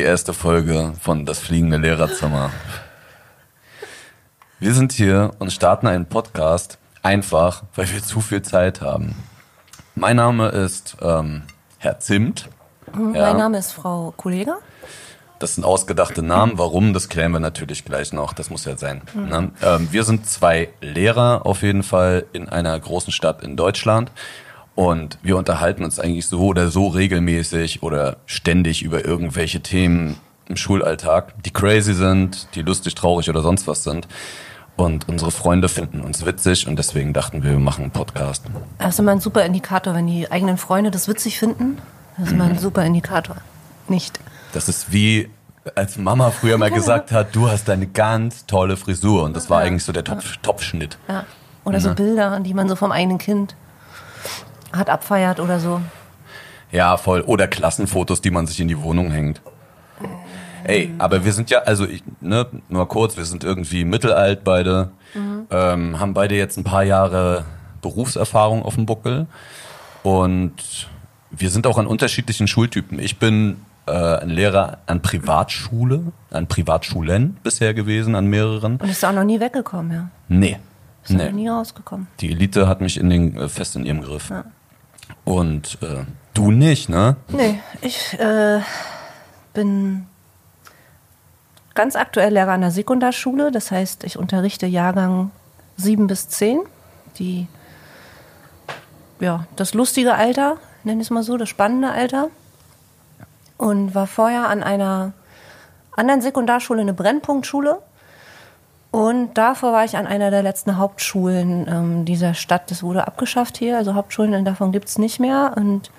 die erste Folge von Das fliegende Lehrerzimmer. Wir sind hier und starten einen Podcast einfach, weil wir zu viel Zeit haben. Mein Name ist ähm, Herr Zimt. Mhm, Ja. Mein Name ist Frau Kollega. Das sind ausgedachte Namen. Warum, das klären wir natürlich gleich noch. Das muss ja sein. Ne? Ähm, wir sind zwei Lehrer auf jeden Fall in einer großen Stadt in Deutschland. Und wir unterhalten uns eigentlich so oder so regelmäßig oder ständig über irgendwelche Themen im Schulalltag, die crazy sind, die lustig, traurig oder sonst was sind. Und unsere Freunde finden uns witzig und deswegen dachten wir, wir machen einen Podcast. Das ist immer ein super Indikator, wenn die eigenen Freunde das witzig finden. Das ist immer ein super Indikator. Nicht. Das ist wie, als Mama früher mal gesagt hat, du hast eine ganz tolle Frisur. Und das war eigentlich so der Topf, Topfschnitt. Ja. Oder so Bilder, die man so vom eigenen Kind hat abfeiert oder so. Ja, voll. Oder Klassenfotos, die man sich in die Wohnung hängt. Ey, aber wir sind ja, also ich, ne, nur kurz, wir sind irgendwie mittelalt beide, ähm, haben beide jetzt ein paar Jahre Berufserfahrung auf dem Buckel und wir sind auch an unterschiedlichen Schultypen. Ich bin äh, ein Lehrer an Privatschule, an Privatschulen bisher gewesen, an mehreren. Und ist auch noch nie weggekommen, ja. Nee. Ist noch Nee. nie rausgekommen. Die Elite hat mich in den, äh, fest in ihrem Griff. Und äh, du nicht, ne? Nee, ich äh, bin ganz aktuell Lehrer an der Sekundarschule. Das heißt, ich unterrichte Jahrgang 7 bis 10. Die, ja, das lustige Alter, nenne ich es mal so, das spannende Alter. Und war vorher an einer anderen Sekundarschule, eine Brennpunktschule. Und davor war ich an einer der letzten Hauptschulen ähm, dieser Stadt. Das wurde abgeschafft hier, also Hauptschulen davon gibt es nicht mehr. Und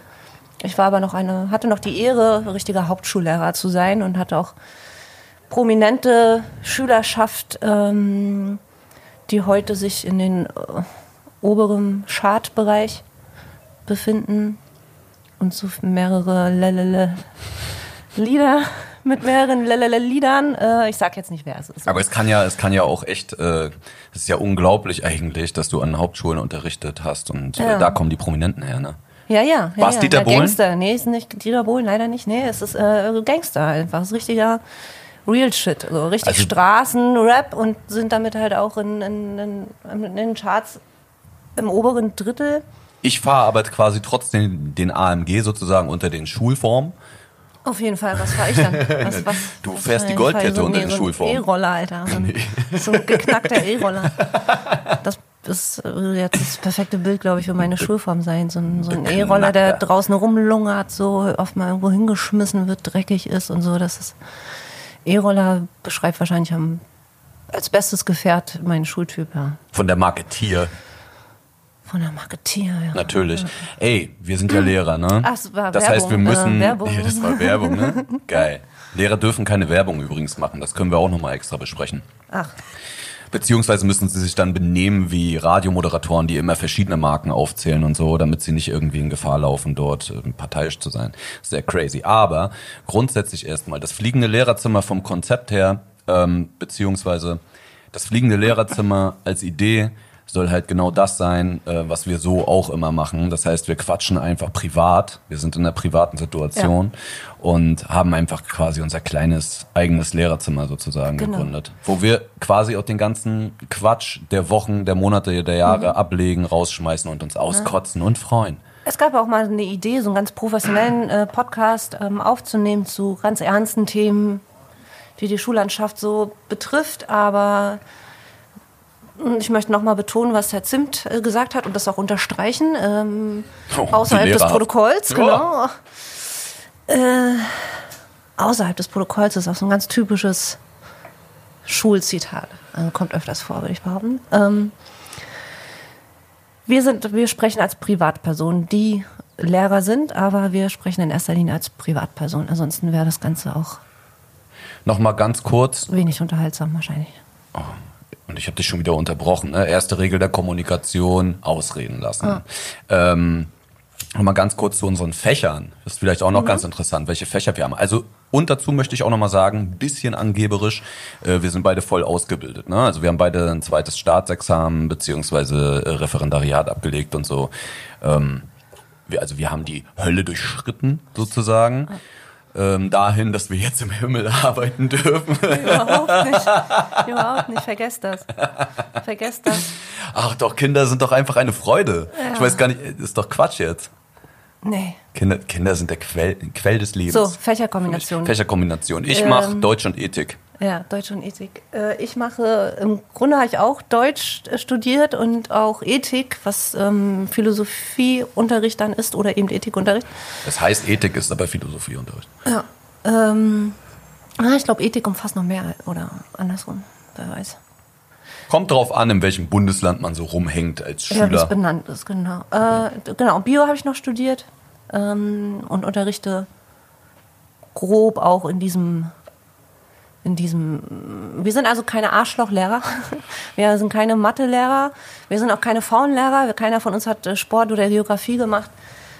ich war aber noch eine, hatte noch die Ehre, richtiger Hauptschullehrer zu sein und hatte auch prominente Schülerschaft, ähm, die heute sich in den äh, oberen Chartbereich befinden und so mehrere Lelele Lieder mit mehreren Liedern. Äh, ich sag jetzt nicht, wer es ist. Aber es kann ja, es kann ja auch echt, äh, es ist ja unglaublich eigentlich, dass du an Hauptschulen unterrichtet hast und äh, Ja. da kommen die Prominenten her, ne? Ja, ja. ja War's ja. Dieter Bohlen? Gangster. Nee, ist nicht Dieter Bohlen, leider nicht. Nee, es ist äh, Gangster einfach. Es ist richtiger Real Shit. Also richtig Also- Straßenrap und sind damit halt auch in, in, in, in den Charts im oberen Drittel. Ich fahre aber quasi trotzdem den AMG sozusagen unter den Schulformen. Auf jeden Fall, was fahre ich dann? Was, was, Du was fährst die Goldkette so, unter nee, den so ein Schulformen. E-Roller, Alter. So ein, so geknackter E-Roller. Das ist äh, jetzt das perfekte Bild, glaube ich, für meine Schulform sein. So ein, so ein E-Roller, der draußen rumlungert, so oft mal irgendwo hingeschmissen wird, dreckig ist und so. Das ist E-Roller beschreibt wahrscheinlich am, als bestes Gefährt meinen Schultyp, ja. Von der Marke Tier, Von der Marketier, ja. natürlich. Ey, wir sind ja Lehrer, ne? Ach, es war das heißt, wir Werbung, müssen. äh, Werbung. Ja, das war Werbung, ne? Geil. Lehrer dürfen keine Werbung übrigens machen. Das können wir auch nochmal extra besprechen. Ach, Beziehungsweise müssen sie sich dann benehmen wie Radiomoderatoren, die immer verschiedene Marken aufzählen und so, damit sie nicht irgendwie in Gefahr laufen, dort äh, parteiisch zu sein. Sehr crazy. Aber grundsätzlich erstmal, das fliegende Lehrerzimmer vom Konzept her, ähm, beziehungsweise das fliegende Lehrerzimmer als Idee soll halt genau das sein, äh, was wir so auch immer machen. Das heißt, wir quatschen einfach privat. Wir sind in einer privaten Situation und haben einfach quasi unser kleines eigenes Lehrerzimmer sozusagen Genau. gegründet, wo wir quasi auch den ganzen Quatsch der Wochen, der Monate, der Jahre Mhm. ablegen, rausschmeißen und uns auskotzen und freuen. Es gab auch mal eine Idee, so einen ganz professionellen äh, Podcast ähm, aufzunehmen zu ganz ernsten Themen, die die Schullandschaft so betrifft. Aber ich möchte nochmal betonen, was Herr Zimt äh, gesagt hat und das auch unterstreichen. Ähm, Oh, außerhalb des. Protokolls, genau. Äh, außerhalb des Protokolls ist auch so ein ganz typisches Schulzitat. Also kommt öfters vor, würde ich behaupten. Ähm, wir, sind, wir sprechen als Privatpersonen, die Lehrer sind, aber wir sprechen in erster Linie als Privatperson. Ansonsten wäre das Ganze auch Nochmal ganz kurz, wenig unterhaltsam wahrscheinlich. Und ich habe dich schon wieder unterbrochen, ne? erste Regel der Kommunikation, ausreden lassen. Ähm, Nochmal ganz kurz zu unseren Fächern. Das ist vielleicht auch noch ganz interessant, welche Fächer wir haben. Also, und dazu möchte ich auch nochmal sagen, ein bisschen angeberisch, äh, wir sind beide voll ausgebildet. Ne? Also wir haben beide ein zweites Staatsexamen beziehungsweise äh, Referendariat abgelegt und so. Ähm, wir, also wir haben die Hölle durchschritten, sozusagen. Ähm, dahin, dass wir jetzt im Himmel arbeiten dürfen. Überhaupt nicht. Überhaupt nicht. Vergesst das. Vergesst das. Ach doch, Kinder sind doch einfach eine Freude. Ja. Ich weiß gar nicht, ist doch Quatsch jetzt. Nee. Kinder, Kinder sind der Quell, Quell des Lebens. So, Fächerkombination. Fächerkombination. Ich Ähm, mache Deutsch und Ethik. Ja, Deutsch und Ethik. Äh, Ich mache, im Grunde habe ich auch Deutsch äh, studiert und auch Ethik, was ähm, Philosophieunterricht dann ist oder eben Ethikunterricht. Das heißt, Ethik ist aber Philosophieunterricht. Ja. Ähm, ah, ich glaube, Ethik umfasst noch mehr oder andersrum, wer weiß. Kommt drauf an, in welchem Bundesland man so rumhängt als Ja, wie es Schüler. benannt ist, genau. Äh, genau, Bio habe ich noch studiert ähm, und unterrichte grob auch in diesem, in diesem. Wir sind also keine Arschlochlehrer. Wir sind keine Mathelehrer. Wir sind auch keine Frauenlehrer. Keiner von uns hat äh, Sport oder Geografie gemacht.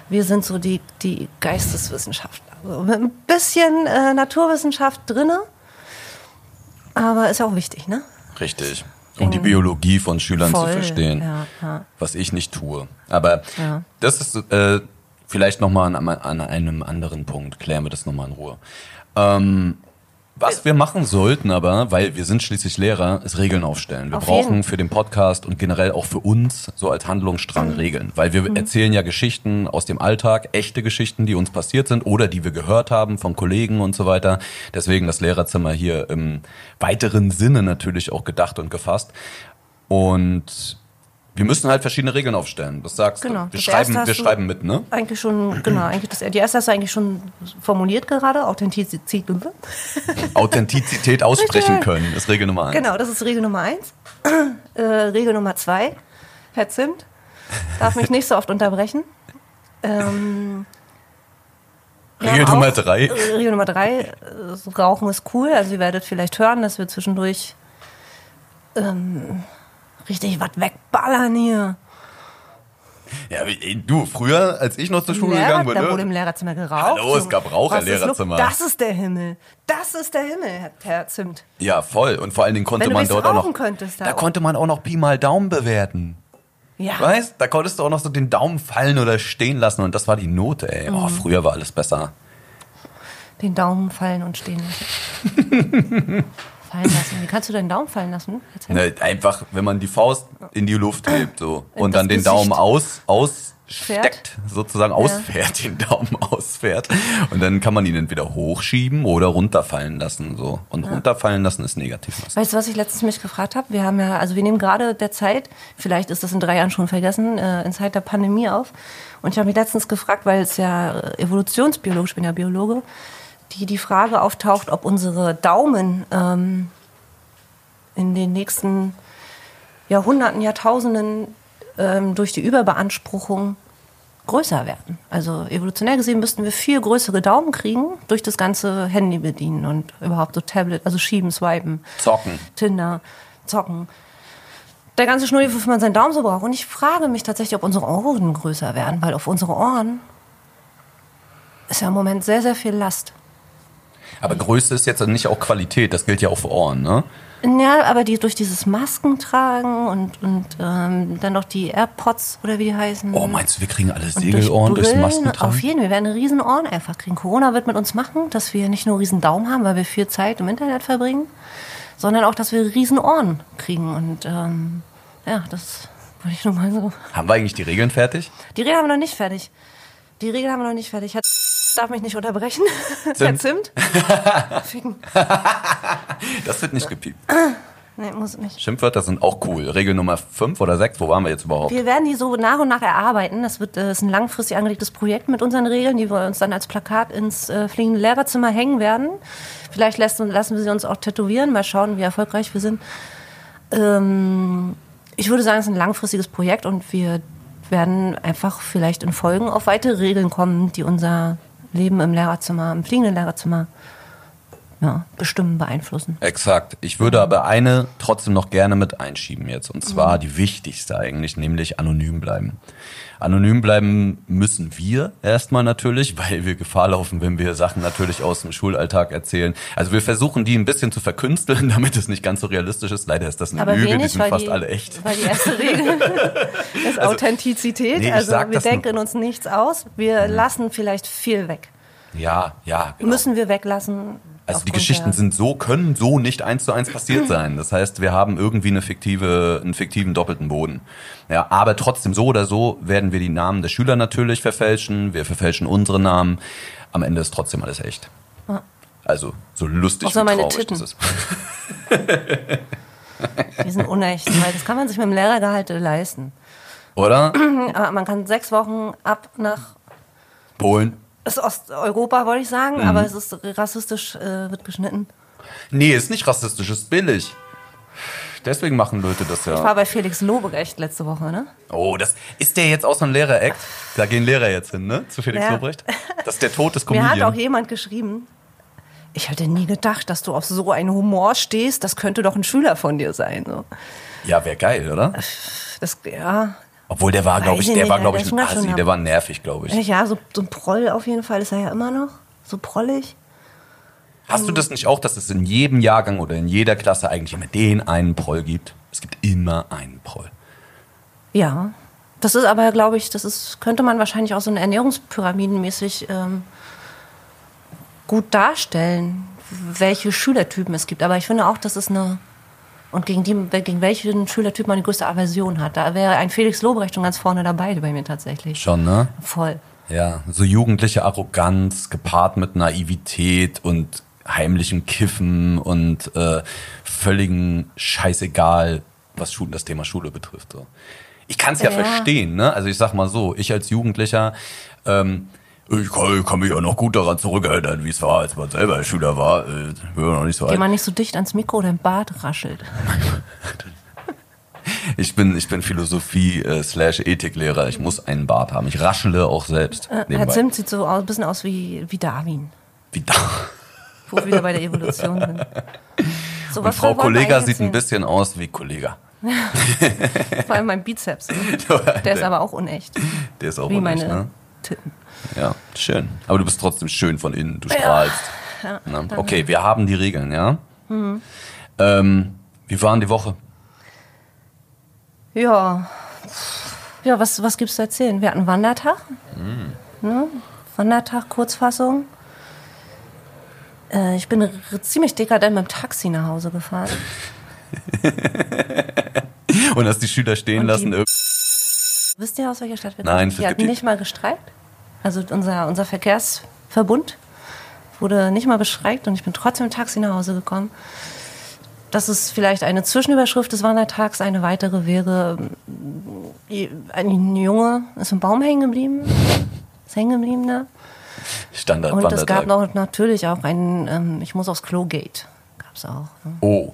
Wir sind so die, die Geisteswissenschaftler. Also mit ein bisschen äh, Naturwissenschaft drinne. Aber ist ja auch wichtig, ne? Richtig. Um die Biologie von Schülern Voll, zu verstehen. ja, ja. Was ich nicht tue. Aber Ja. das ist äh, vielleicht nochmal an, an einem anderen Punkt. Klären wir das nochmal in Ruhe. Ähm, was wir machen sollten aber, weil wir sind schließlich Lehrer, ist Regeln aufstellen. Wir Auf brauchen jeden. für den Podcast und generell auch für uns so als Handlungsstrang Regeln. Weil wir erzählen ja Geschichten aus dem Alltag, echte Geschichten, die uns passiert sind oder die wir gehört haben von Kollegen und so weiter. Deswegen das Lehrerzimmer hier im weiteren Sinne natürlich auch gedacht und gefasst. Und wir müssen halt verschiedene Regeln aufstellen. Das sagst Genau. du. Wir Das schreiben, wir schreiben mit, ne? Eigentlich schon, genau, eigentlich das, die erste hast du eigentlich schon formuliert gerade, Authentizität. Authentizität aussprechen können, ist Regel Nummer eins. Genau, das ist Regel Nummer eins. Äh, Regel Nummer zwei, Herr Zimt, darf mich nicht so oft unterbrechen. Ähm, Regel Nummer auch- drei. äh, Regel Nummer drei, äh, Rauchen ist cool. Also ihr werdet vielleicht hören, dass wir zwischendurch ähm, richtig was wegballern hier. Ja, wie- ey, du, früher, als ich noch zur Schule Lehrer, gegangen bin, da ne? wurde im Lehrerzimmer geraucht. Hallo, es gab Rauch im Was ist? Lehrerzimmer. Das ist der Himmel. Das ist der Himmel, Herr, Zimt. ja, voll. Und vor allen Dingen konnte man dort auch noch, rauchen könntest da da konnte man auch noch Pi mal Daumen bewerten. Ja. Weißt? Da konntest du auch noch so den Daumen fallen oder stehen lassen und das war die Note, ey. Mhm. Oh, früher war alles besser. Den Daumen fallen und stehen lassen. fallen lassen. Wie kannst du deinen Daumen fallen lassen? Ne, einfach, wenn man die Faust in die Luft hebt, so. Und das dann den Gesicht. Daumen aus, aussteckt, sozusagen Ja. ausfährt, den Daumen ausfährt. Und dann kann man ihn entweder hochschieben oder runterfallen lassen, so. Und runterfallen lassen ist negativ. Weißt du, was ich letztens mich gefragt habe? Wir haben ja, also wir nehmen gerade der Zeit, vielleicht ist das in drei Jahren schon vergessen, äh, in Zeit der Pandemie auf. Und ich habe mich letztens gefragt, weil es ja äh, evolutionsbiologisch, ich bin ja Biologe, die die Frage auftaucht, ob unsere Daumen ähm, in den nächsten Jahrhunderten, Jahrtausenden ähm, durch die Überbeanspruchung größer werden. Also evolutionär gesehen müssten wir viel größere Daumen kriegen durch das ganze Handy bedienen und überhaupt so Tablet, also schieben, swipen, Zocken. Tinder, zocken. Der ganze Schnulli, wofür man seinen Daumen so braucht. Und ich frage mich tatsächlich, ob unsere Ohren größer werden, weil auf unsere Ohren ist ja im Moment sehr, sehr viel Last. Aber Größe ist jetzt nicht auch Qualität, das gilt ja auch für Ohren, ne? Ja, aber die durch dieses Masken tragen und, und ähm, dann noch die AirPods oder wie die heißen. Oh, meinst du, wir kriegen alle Und durch Segelohren durchs Maskentragen? Auf jeden, wir werden riesen Ohren einfach kriegen. Corona wird mit uns machen, dass wir nicht nur riesen Daumen haben, weil wir viel Zeit im Internet verbringen, sondern auch, dass wir riesen Ohren kriegen. Und ähm, ja, das wollte ich nur mal so. Haben wir eigentlich die Regeln fertig? Die Regel haben wir noch nicht fertig. Die Regel haben wir noch nicht fertig. Herr darf mich nicht unterbrechen. Zimt. Zimt. Ficken. Das wird nicht gepiept. Nee, muss nicht. Schimpfwörter sind auch cool. Regel Nummer 5 oder 6, wo waren wir jetzt überhaupt? Wir werden die so nach und nach erarbeiten. Das wird das ist ein langfristig angelegtes Projekt mit unseren Regeln, die wir uns dann als Plakat ins äh, fliegende Lehrerzimmer hängen werden. Vielleicht lassen, lassen wir sie uns auch tätowieren. Mal schauen, wie erfolgreich wir sind. Ähm, ich würde sagen, es ist ein langfristiges Projekt und wir werden einfach vielleicht in Folgen auf weitere Regeln kommen, die unser Leben im Lehrerzimmer, im fliegenden Lehrerzimmer ja, bestimmen, beeinflussen. Exakt. Ich würde aber eine trotzdem noch gerne mit einschieben jetzt. Und zwar die wichtigste eigentlich, nämlich anonym bleiben. Anonym bleiben müssen wir erstmal natürlich, weil wir Gefahr laufen, wenn wir Sachen natürlich aus dem Schulalltag erzählen. Also wir versuchen die ein bisschen zu verkünsteln, damit es nicht ganz so realistisch ist. Leider ist das eine Aber Lüge, die wenig, sind weil fast die, alle echt. Weil die erste Regel ist Authentizität. nee, also wir denken uns nichts aus. Wir lassen vielleicht viel weg. Ja, ja. Genau. Müssen wir weglassen. Also die Geschichten sind so, können so nicht eins zu eins passiert sein. Das heißt, wir haben irgendwie eine fiktive, einen fiktiven doppelten Boden. Ja, aber trotzdem so oder so werden wir die Namen der Schüler natürlich verfälschen. Wir verfälschen unsere Namen. Am Ende ist trotzdem alles echt. Also so lustig Außer wie meine traurig Titten. das ist. Die sind unecht, weil das kann man sich mit dem Lehrergehalt leisten. Oder? Aber man kann sechs Wochen ab nach Polen. Ist Osteuropa, wollte ich sagen, Mhm. aber es ist rassistisch, äh, wird geschnitten. Nee, ist nicht rassistisch, ist billig. Deswegen machen Leute das Ich war ja. bei Felix Lobrecht letzte Woche, ne? Oh, das ist der jetzt aus dem Lehrereck? Da gehen Lehrer jetzt hin, ne? Zu Felix Ja. Lobrecht? Das ist der Tod des Mir hat auch Comedian. jemand geschrieben, ich hätte nie gedacht, dass du auf so einen Humor stehst, das könnte doch ein Schüler von dir sein. So. Ja, wäre geil, oder? Das, ja, Obwohl der war, glaube ich, ich der nicht, war, glaube ich, ein Assi, der war nervig, glaube ich. ja so, so ein Proll auf jeden Fall ist er ja immer noch. So prollig. Hast du das nicht auch, dass es in jedem Jahrgang oder in jeder Klasse eigentlich immer den einen Proll gibt? Es gibt immer einen Proll. Ja. Das ist aber, glaube ich, das ist, könnte man wahrscheinlich auch so ernährungspyramidenmäßig ähm, gut darstellen, welche Schülertypen es gibt. Aber ich finde auch, das ist eine. Und gegen, die, gegen welchen Schülertyp man die größte Aversion hat. Da wäre ein Felix Lobrecht schon ganz vorne dabei bei mir tatsächlich. Schon, ne? Voll. Ja, so jugendliche Arroganz gepaart mit Naivität und heimlichem Kiffen und äh, völligen Scheißegal, was Schule, das Thema Schule betrifft. So. Ich kann es ja, Ja. verstehen, ne? Also ich sag mal so, ich als Jugendlicher, ähm, ich kann, ich kann mich auch noch gut daran zurückerinnern, wie es war, als man selber Schüler war. Äh, waren noch nicht so Geh alt. mal nicht so dicht ans Mikro, dein Bart raschelt. Ich bin, ich bin Philosophie äh, slash Ethiklehrer. Ich muss einen Bart haben. Ich raschele auch selbst. Herr nebenbei. Zimt sieht so aus, ein bisschen aus wie, wie Darwin, Wie da. wo wir wieder bei der Evolution sind. So, Und Frau Kollega sieht ein bisschen aus wie Kollega. Vor allem mein Bizeps. Der ist aber auch unecht. Der ist auch Wie unecht, meine ne? Titten. Ja, schön. Aber du bist trotzdem schön von innen. Du strahlst. Ja, Na, danke. okay, wir haben die Regeln, ja? Mhm. Ähm, wie war denn die Woche? Ja. Ja, was, was gibt's zu erzählen? Wir hatten Wandertag. Ne? Wandertag, Kurzfassung. Äh, ich bin ziemlich dekadent mit dem Taxi nach Hause gefahren. Und hast die Schüler stehen Und die- lassen? irg- Wisst ihr, aus welcher Stadt wir Nein, kommen? es Die hatten die- nicht mal gestreikt. Also unser, unser Verkehrsverbund wurde nicht mal bestreikt und ich bin trotzdem dem Taxi nach Hause gekommen. Das ist vielleicht eine Zwischenüberschrift des Wandertags. Eine weitere wäre, ein Junge ist im Baum hängen geblieben. Ist hängen geblieben da. Standard Und es gab noch natürlich auch einen, ähm, ich muss aufs Klo Gate. Gab's auch. Ne? Oh.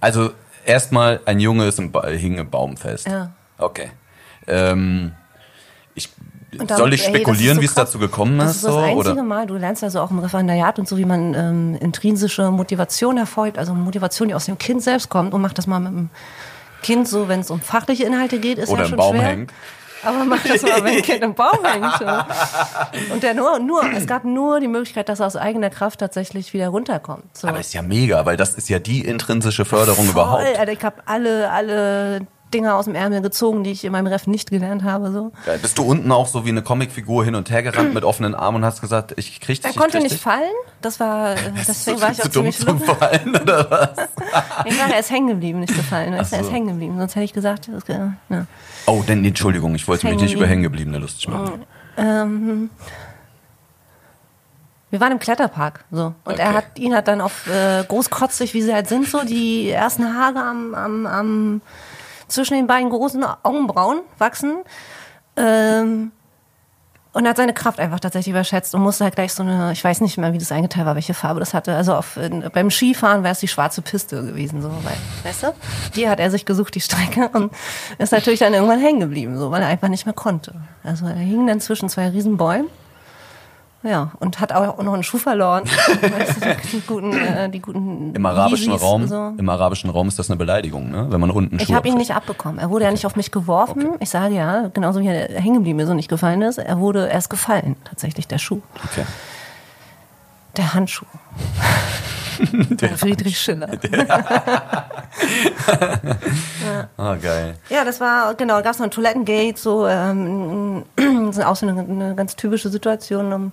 Also erstmal, ein Junge ist im ba hing im Baum fest. Ja. Okay. Ähm, ich, Soll ich ey, ist spekulieren, so wie es dazu gekommen Das ist? ist das so, einzige oder? Mal, du lernst also auch im Referendariat und so, wie man ähm, intrinsische Motivation hervorhebt, also Motivation, die aus dem Kind selbst kommt und macht das mal mit dem Kind so, wenn es um fachliche Inhalte geht, ist Oder ja im schon Baum schwer. hängt. Aber mach das mal, wenn ein Kind im Baum hängt. Und der nur, nur, es gab nur die Möglichkeit, dass er aus eigener Kraft tatsächlich wieder runterkommt. So. Aber ist ja mega, weil das ist ja die intrinsische Förderung überhaupt. Voll, Alter, ich habe alle, alle Dinger aus dem Ärmel gezogen, die ich in meinem Ref nicht gelernt habe. So. Geil. Bist du unten auch so wie eine Comicfigur hin und her gerannt mit offenen Armen und hast gesagt, ich krieg dich, Er konnte nicht dich? fallen. Das war, äh, deswegen war ich auch zu dumm ziemlich zum. Fallen, oder was? Ich sage, er ist hängen geblieben, nicht gefallen. Er ist, er hängen geblieben. Sonst hätte ich gesagt, das, äh, ja. Oh, denn Entschuldigung, ich wollte mich nicht Hängen über Hängengebliebene lustig machen. ähm, wir waren im Kletterpark. So. Und er Okay. hat, ihn hat dann auf äh, großkotzig, wie sie halt sind, so die ersten Haare am, am, am zwischen den beiden großen Augenbrauen wachsen. Ähm, und hat seine Kraft einfach tatsächlich überschätzt und musste halt gleich so eine, ich weiß nicht mehr, wie das eingeteilt war, welche Farbe das hatte. Also auf, beim Skifahren wäre es die schwarze Piste gewesen, so, weil, weißt du? Die hat er sich gesucht, die Strecke, und ist natürlich dann irgendwann hängen geblieben, so, weil er einfach nicht mehr konnte. Also er hing dann zwischen zwei Riesenbäumen. Ja, und hat auch noch einen Schuh verloren. Die guten, äh, die guten Im arabischen Yeezys Raum, so. im arabischen Raum ist das eine Beleidigung, ne? Wenn man unten Ich Schuhe habe ihn nicht abbekommen. Er wurde ja nicht auf mich geworfen. Ich sage ja, genauso wie er hängen geblieben ist und nicht gefallen ist. Er wurde erst gefallen, tatsächlich, der Schuh. Okay. Der Handschuh. Der Friedrich Schiller. Ah, geil. Ja, das war, genau, da gab es noch ein Toilettengate, so, ähm, das ist auch so eine, eine ganz typische Situation um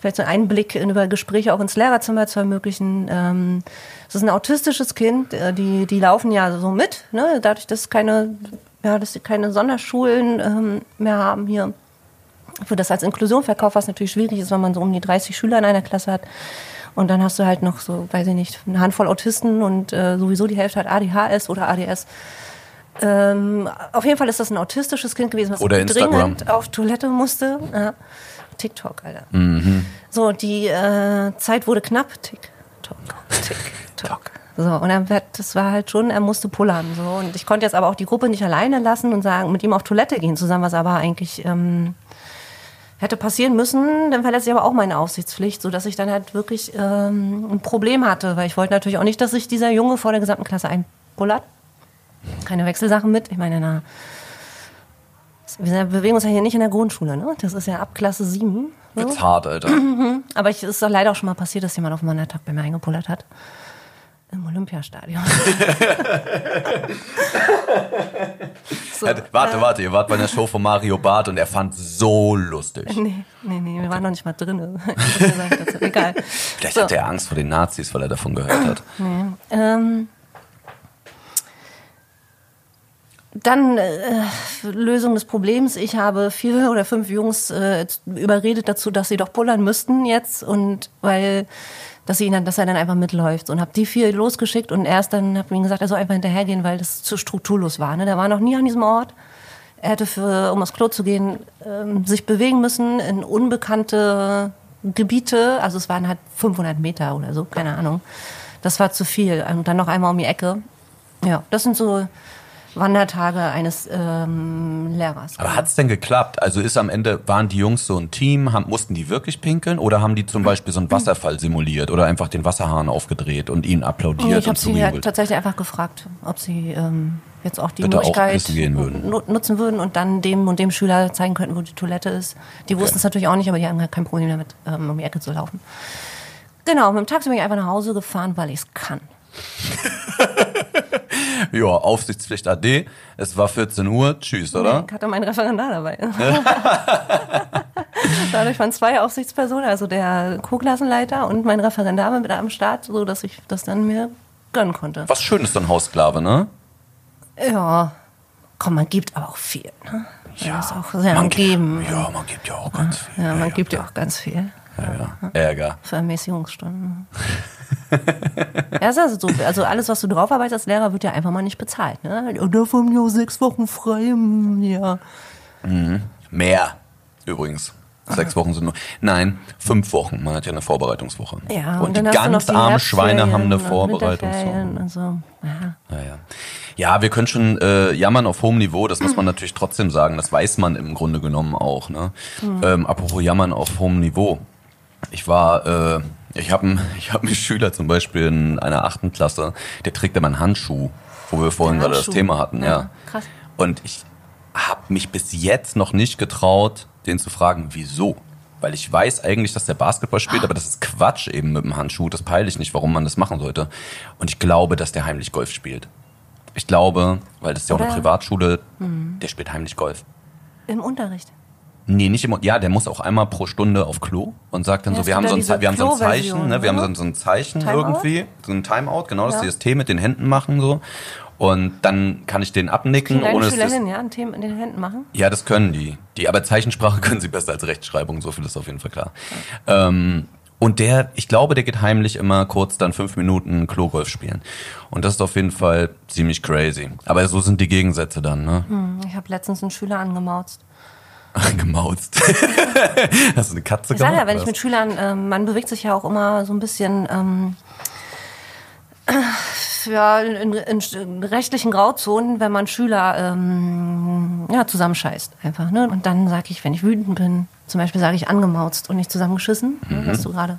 vielleicht so einen Einblick in, über Gespräche auch ins Lehrerzimmer zu ermöglichen. Ähm, es ist ein autistisches Kind, äh, die, die laufen ja so mit, ne? dadurch, dass keine, ja, dass sie keine Sonderschulen ähm, mehr haben hier. Für das als Inklusion verkauft, was natürlich schwierig ist, wenn man so um die 30 Schüler in einer Klasse hat. Und dann hast du halt noch so, weiß ich nicht, eine Handvoll Autisten und äh, sowieso die Hälfte hat ADHS oder ADS. Ähm, auf jeden Fall ist das ein autistisches Kind gewesen, was Oder Instagram. dringend auf Toilette musste. Ja. TikTok, Alter. So, die äh, Zeit wurde knapp. TikTok, TikTok. So, und dann wird, das war halt schon, er musste pullern. So. Und ich konnte jetzt aber auch die Gruppe nicht alleine lassen und sagen, mit ihm auf Toilette gehen zusammen, was aber eigentlich ähm, hätte passieren müssen. Dann verletzt sich aber auch meine Aufsichtspflicht, sodass ich dann halt wirklich ähm, ein Problem hatte, weil ich wollte natürlich auch nicht, dass sich dieser Junge vor der gesamten Klasse einpullert. Keine Wechselsachen mit. Ich meine, na, wir bewegen uns ja hier nicht in der Grundschule, ne? Das ist ja ab Klasse 7. So. Wird's hart, Alter. Aber es ist doch leider auch schon mal passiert, dass jemand auf meiner Tag bei mir eingepullert hat. Im Olympiastadion. so, Äh, warte, warte, ihr wart bei einer Show von Mario Barth und er fand so lustig. Nee, nee, nee, wir waren noch nicht mal drin. Egal. Vielleicht So. hat er Angst vor den Nazis, weil er davon gehört hat. Ähm, dann äh, Lösung des Problems. Ich habe vier oder fünf Jungs äh, überredet dazu, dass sie doch pullern müssten jetzt und weil dass sie ihn dann, dass er dann einfach mitläuft und habe die vier losgeschickt und erst dann habe ihm gesagt, er soll einfach hinterhergehen, weil das zu strukturlos war. Ne? Der war noch nie an diesem Ort. Er hätte für, um aufs Klo zu gehen, ähm, sich bewegen müssen in unbekannte Gebiete. Also es waren halt 500 Meter oder so, keine Ahnung. Das war zu viel. Und dann noch einmal um die Ecke. Ja, das sind so Wandertage eines ähm, Lehrers. Aber hat's denn geklappt? Also ist am Ende, waren die Jungs so ein Team, haben, mussten die wirklich pinkeln oder haben die zum Beispiel so einen Wasserfall simuliert oder einfach den Wasserhahn aufgedreht und ihnen applaudiert Nee, ich und habe sie halt zugejubelt? tatsächlich einfach gefragt, ob sie ähm, jetzt auch die Bitte auch Möglichkeit gehen würden. nu- nutzen würden und dann dem und dem Schüler zeigen könnten, wo die Toilette ist. Die wussten es natürlich auch nicht, aber die haben halt kein Problem damit, ähm, um die Ecke zu laufen. Genau, mit dem Taxi bin ich einfach nach Hause gefahren, weil ich es kann. Ja, Aufsichtspflicht AD, es war 14 Uhr, tschüss, oder? Ich hatte mein Referendar dabei. Dadurch waren zwei Aufsichtspersonen, also der Co-Klassenleiter und mein Referendar mit am Start, so dass ich das dann mir gönnen konnte. Was schön ist so ein Haussklave, ne? Ja, komm, man gibt aber auch viel. Ne? Ja, sehr man Geben. Ja, man gibt ja auch ganz viel. Ja, man gibt ja auch ganz viel Ja, ja. Ärger. für Ermäßigungsstunden. ja, ist also so. Also alles, was du draufarbeitest als Lehrer, wird ja einfach mal nicht bezahlt. Ne? Und davon haben die auch sechs Wochen frei im Jahr. Mehr, übrigens. Sechs Wochen sind nur. Nein, fünf Wochen. Man hat ja eine Vorbereitungswoche. Ja, und, die du noch ganz armen Schweine haben eine und Vorbereitungswoche. Und so. Ja. Ja, ja. wir können schon äh, jammern auf hohem Niveau, das muss man natürlich trotzdem sagen. Das weiß man im Grunde genommen auch. Ne? Ähm, apropos jammern auf hohem Niveau. Ich war, äh, ich habe einen ich hab einen Schüler zum Beispiel in einer achten Klasse, der trägt immer einen Handschuh, wo wir vorhin gerade das. Thema hatten. Ja. Ja, krass. Und ich habe mich bis jetzt noch nicht getraut, den zu fragen, wieso. Weil ich weiß eigentlich, dass der Basketball spielt, aber das ist Quatsch eben mit dem Handschuh. Das peile ich nicht, warum man das machen sollte. Und ich glaube, dass der heimlich Golf spielt. Ich glaube, weil das ist ja auch eine Privatschule, der spielt heimlich Golf. Im Unterricht. Nee, nicht immer. Ja, der muss auch einmal pro Stunde auf Klo und sagt dann Ja, so, wir haben ja so ein, wir haben so ein Zeichen, ne? wir haben so ein, so ein Zeichen Timeout? irgendwie, so ein Timeout, genau, das Ja. ist dieses T mit den Händen machen so. Und dann kann ich den abnicken, Kleine ohne dass Schüler das, hin, ja, ein Thema in den Händen machen. ja, das können die. Die, aber Zeichensprache können sie besser als Rechtschreibung, so viel ist auf jeden Fall klar. Ähm, und der, ich glaube, der geht heimlich immer kurz dann fünf Minuten Klogolf spielen. Und das ist auf jeden Fall ziemlich crazy. Aber so sind die Gegensätze dann, ne? Hm, Ich habe letztens einen Schüler angemauzt. Gemauzt. Hast du eine Katze sage ja, gemacht, wenn ich mit Schülern, ähm, man bewegt sich ja auch immer so ein bisschen ähm, ja, in, in, rechtlichen Grauzonen, wenn man Schüler ähm, ja, zusammenscheißt einfach. Ne? Und dann sage ich, wenn ich wütend bin, zum Beispiel sage ich angemauzt und nicht zusammengeschissen, ne, was du gerade.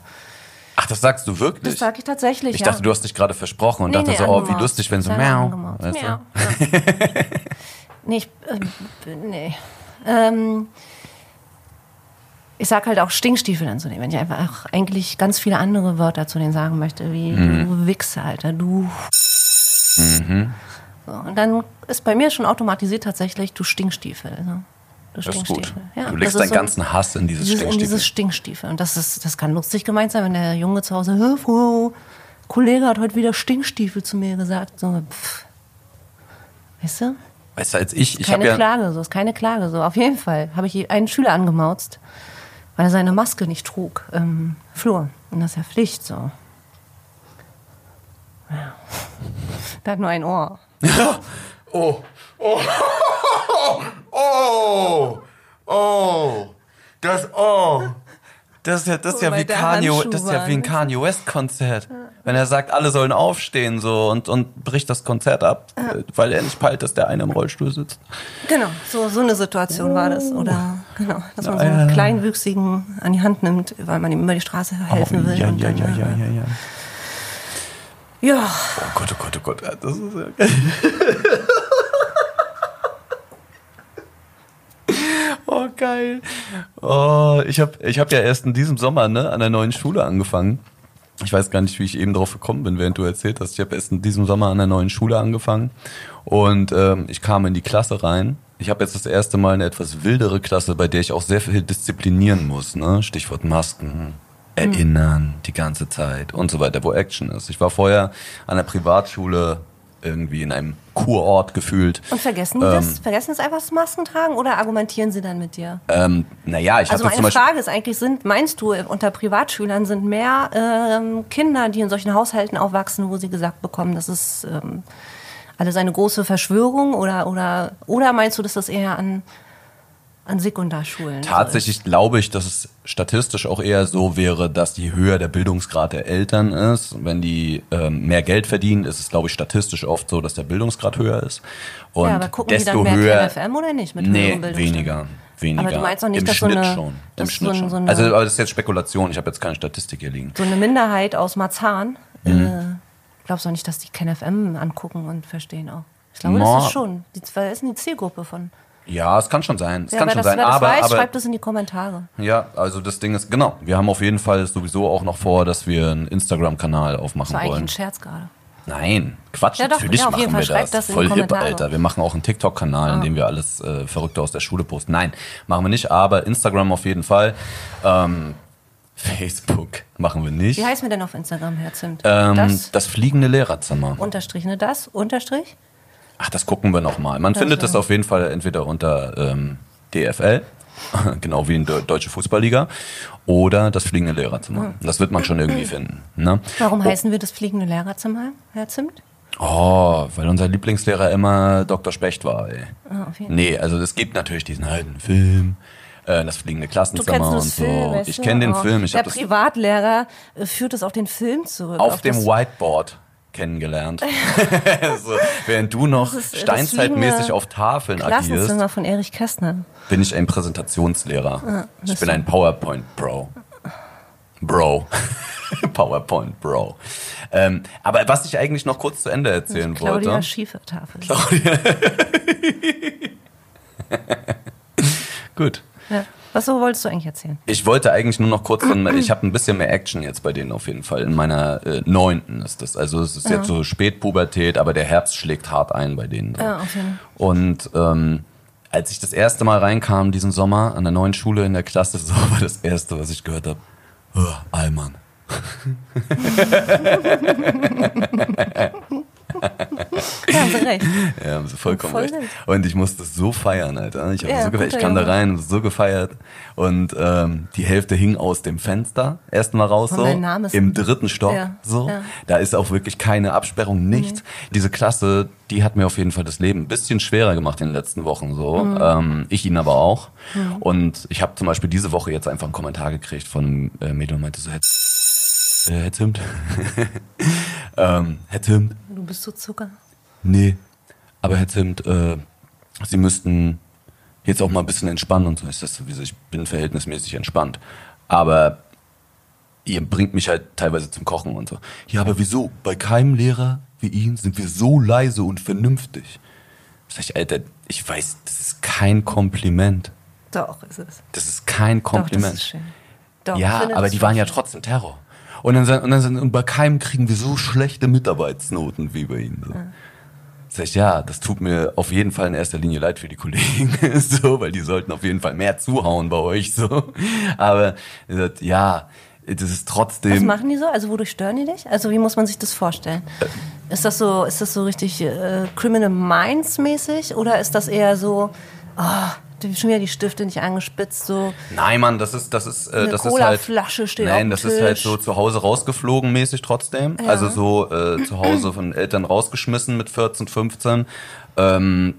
Ach, das sagst du wirklich? Das sage ich tatsächlich. ich ja. dachte, du hast dich gerade versprochen und Nee, dachte nee, so, oh, wie lustig, wenn so miau. angemauzt. Weißt du? Miau. Ja. nee, ich, ähm, nee. Ähm, ich sag halt auch Stinkstiefel dann zu denen, wenn ich einfach auch eigentlich ganz viele andere Wörter zu denen sagen möchte, wie Mhm. du Wichser, Alter, du. So, und dann ist bei mir schon automatisiert tatsächlich, du Stinkstiefel. Ne? Du Das ist gut. Stinkstiefel. Ja, du legst deinen so- ganzen Hass in dieses Dieses, in Stinkstiefel. dieses Stinkstiefel. Und das ist, das kann lustig gemeint sein, wenn der Junge zu Hause, "Hä, Frau, Kollege hat heute wieder Stinkstiefel zu mir gesagt. So, pff. Weißt du? Weißt du, als ich, ich habe Keine ja, Klage, so ist keine Klage. So, auf jeden Fall habe ich einen Schüler angemauzt, weil er seine Maske nicht trug im Flur. Und das ist ja Pflicht so. Ja. Der hat nur ein Ohr. Oh, oh, oh, oh, das, oh. Das ist ja, das ist ja Weil wie Kanye, das ist ja wie ein? Kanye West Konzert. Wenn er sagt, alle sollen aufstehen so und, und bricht das Konzert ab, äh, weil er nicht peilt, dass der eine im Rollstuhl sitzt. Genau, so, so eine Situation war das. Oder genau, dass man so Ja, einen ja. Kleinwüchsigen an die Hand nimmt, weil man ihm über die Straße helfen will. Oh, ja, und ja, dann, ja, äh, ja, ja, ja. ja. Oh Gott, oh Gott, oh Gott, das ist ja geil. Oh, ich habe ich hab ja erst in diesem Sommer ne, an der neuen Schule angefangen. Ich weiß gar nicht, wie ich eben drauf gekommen bin, während du erzählt hast. Ich habe erst in diesem Sommer an der neuen Schule angefangen und ähm, ich kam in die Klasse rein. Ich habe jetzt das erste Mal eine etwas wildere Klasse, bei der ich auch sehr viel disziplinieren muss. Ne? Stichwort Masken, erinnern die ganze Zeit und so weiter, wo Action ist. Ich war vorher an der Privatschule irgendwie in einem Kurort gefühlt. Und vergessen die das? Vergessen es einfach das Masken tragen oder argumentieren sie dann mit dir? Ähm, naja, ich Also meine Beispiel. Frage ist eigentlich, sind, meinst du, unter Privatschülern sind mehr ähm, Kinder, die in solchen Haushalten aufwachsen, wo sie gesagt bekommen, das ist ähm, alles eine große Verschwörung oder, oder, oder meinst du, dass das eher an, an Sekundarschulen so Tatsächlich glaube ich, dass es statistisch auch eher so wäre, dass je höher der Bildungsgrad der Eltern ist, wenn die ähm, mehr Geld verdienen, ist es, glaube ich, statistisch oft so, dass der Bildungsgrad höher ist. Und Ja, aber gucken die desto dann mehr höher. KFM oder nicht mit nee, weniger. Weniger. Aber du meinst doch nicht, Im dass so Schnitt eine- schon. Im Schnitt so schon. so eine- also, aber das ist jetzt Spekulation. Ich habe jetzt keine Statistik hier liegen. So eine Minderheit aus Marzahn, Mhm. äh, glaubst du auch nicht, dass die KenFM angucken und verstehen auch? Ich glaube, Ma- das ist schon. Die, wer ist die Zielgruppe von? Ja, es kann schon sein. Es Ja, kann schon das, sein. wer das aber, weiß, aber schreibt es in die Kommentare. ja, also das Ding ist genau. Wir haben auf jeden Fall sowieso auch noch vor, dass wir einen Instagram-Kanal aufmachen Das war eigentlich wollen. ein Scherz gerade. Nein, Quatsch, Ja, doch, natürlich ja, machen wir Fall. Schreibt das. das Voll hip. Alter. Wir machen auch einen TikTok-Kanal, in dem wir alles äh, Verrückte aus der Schule posten. Nein, machen wir nicht, aber Instagram auf jeden Fall. Ähm, Facebook machen wir nicht. Wie heißt mir denn auf Instagram, Herr Zimt? Ähm, das, das, fliegende Lehrerzimmer. Unterstrich, ne? Das, Unterstrich? Ach, das gucken wir nochmal. Man findet das auf jeden Fall entweder unter ähm, DFL, genau wie in der Deutsche Fußballliga, oder das fliegende Lehrerzimmer. Das wird man schon irgendwie finden. Ne? Warum heißen wir das fliegende Lehrerzimmer, Herr Zimt? Oh, weil unser Lieblingslehrer immer Dr. Specht war, ey. Auf jeden Nee, also es gibt natürlich diesen alten Film, äh, das fliegende Klassenzimmer und so. Film, weißt ich du? kenne den Oh, Film, ich Der Privatlehrer äh, führt es auf den Film zurück. auf dem das, Whiteboard kennengelernt. so, während du noch ist, steinzeitmäßig auf Tafeln agierst, von Erich Kästner. bin ich ein Präsentationslehrer. ich das bin ein PowerPoint-Bro. Bro. PowerPoint-Bro. Ähm, aber was ich eigentlich noch kurz zu Ende erzählen Claudia wollte. Schiefertafel. Gut. Ja. Was so wolltest du eigentlich erzählen? Ich wollte eigentlich nur noch kurz, von, ich habe ein bisschen mehr Action jetzt bei denen auf jeden Fall. In meiner äh, neunten ist das. Also es ist jetzt so Spätpubertät, aber der Herbst schlägt hart ein bei denen. So. Ja, auf jeden Fall. Und ähm, als ich das erste Mal reinkam diesen Sommer an der neuen Schule in der Klasse, so war das erste, was ich gehört habe. Oh, Allmann. Ja, haben Sie recht. Ja, haben sie vollkommen Voll recht. recht. Und ich musste es so feiern, Alter. Ich, Ja, so gefeiert. ich kam da rein und so gefeiert. Und ähm, die Hälfte hing aus dem Fenster erstmal raus, Und so. mein Name ist- Im dritten Stock, Ja, so. ja. Da ist auch wirklich keine Absperrung, nichts. Diese Klasse, die hat mir auf jeden Fall das Leben ein bisschen schwerer gemacht in den letzten Wochen, so. Mhm. Ähm, ich ihn aber auch. Und ich habe zum Beispiel diese Woche jetzt einfach einen Kommentar gekriegt von einem äh, Mädel und meinte so, Herr, äh, Herr Zimt, ähm, Herr Zimt, Du bist so Zucker. Nee, aber Herr Zimt, äh, Sie müssten jetzt auch mal ein bisschen entspannen und so. Ich, das sowieso, ich bin verhältnismäßig entspannt. Aber ihr bringt mich halt teilweise zum Kochen und so. Ja, aber wieso? Bei keinem Lehrer wie Ihnen sind wir so leise und vernünftig. Sag ich, Alter, ich weiß, das ist kein Kompliment. Doch, ist es. Das ist kein Doch, das Kompliment. ist schön. Doch, ja, aber die waren ja schön. trotzdem Terror. Und dann, und dann und bei keinem kriegen wir so schlechte Mitarbeitsnoten wie bei ihnen. So. Sag ich, ja, das tut mir auf jeden Fall in erster Linie leid für die Kollegen, so, weil die sollten auf jeden Fall mehr zuhauen bei euch, so. Aber, er sagt, ja, das ist trotzdem. Was machen die so? Also wodurch stören die dich? Also wie muss man sich das vorstellen? Ist das so, ist das so richtig äh, Criminal Minds mäßig oder ist das eher so, oh, schon wieder die Stifte nicht angespitzt, so Nein, Mann, das ist, das ist, äh, das ist halt. Colaflasche steht Nein, das dem ist halt Tisch. so zu Hause rausgeflogen mäßig trotzdem. Ja. Also so äh, zu Hause von Eltern rausgeschmissen mit 14, 15. Ähm,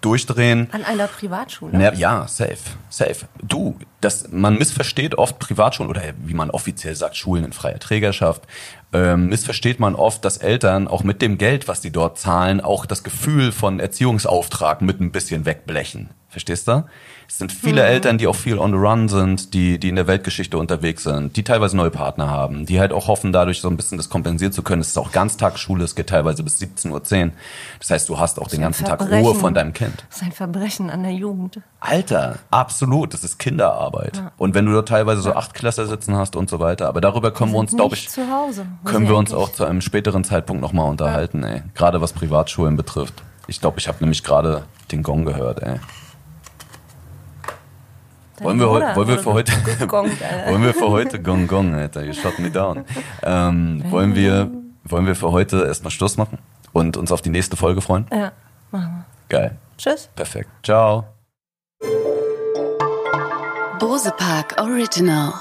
durchdrehen. an einer Privatschule. Na, ja, safe, safe. Du, das, man missversteht oft Privatschulen oder wie man offiziell sagt, Schulen in freier Trägerschaft. Ähm, missversteht man oft, dass Eltern auch mit dem Geld, was die dort zahlen, auch das Gefühl von Erziehungsauftrag mit ein bisschen wegblechen. Verstehst du? Es sind viele Eltern, die auch viel on the run sind, die, die in der Weltgeschichte unterwegs sind, die teilweise neue Partner haben, die halt auch hoffen, dadurch so ein bisschen das kompensieren zu können. Es ist auch Ganztagsschule, es geht teilweise bis 17.10 Uhr. Das heißt, du hast auch den ganzen Tag. Ruhe von deinem Kind. Das ist ein Verbrechen an der Jugend. Alter, absolut, das ist Kinderarbeit. Und wenn du dort teilweise so Achtklässler sitzen hast und so weiter, aber darüber können wir uns, glaube ich, zu Hause, können wir uns auch zu einem späteren Zeitpunkt nochmal unterhalten, ey. Gerade was Privatschulen betrifft. Ich glaube, ich habe nämlich gerade den Gong gehört, ey. Wollen wir, Bruder wollen wir für heute, gegongt, wollen wir für heute Gong Gong, Alter, you shot me down. Ähm, wollen wir, wollen wir für heute erstmal Schluss machen und uns auf die nächste Folge freuen? Ja, machen wir. Geil. Tschüss. Perfekt. Ciao. Bose Park Original.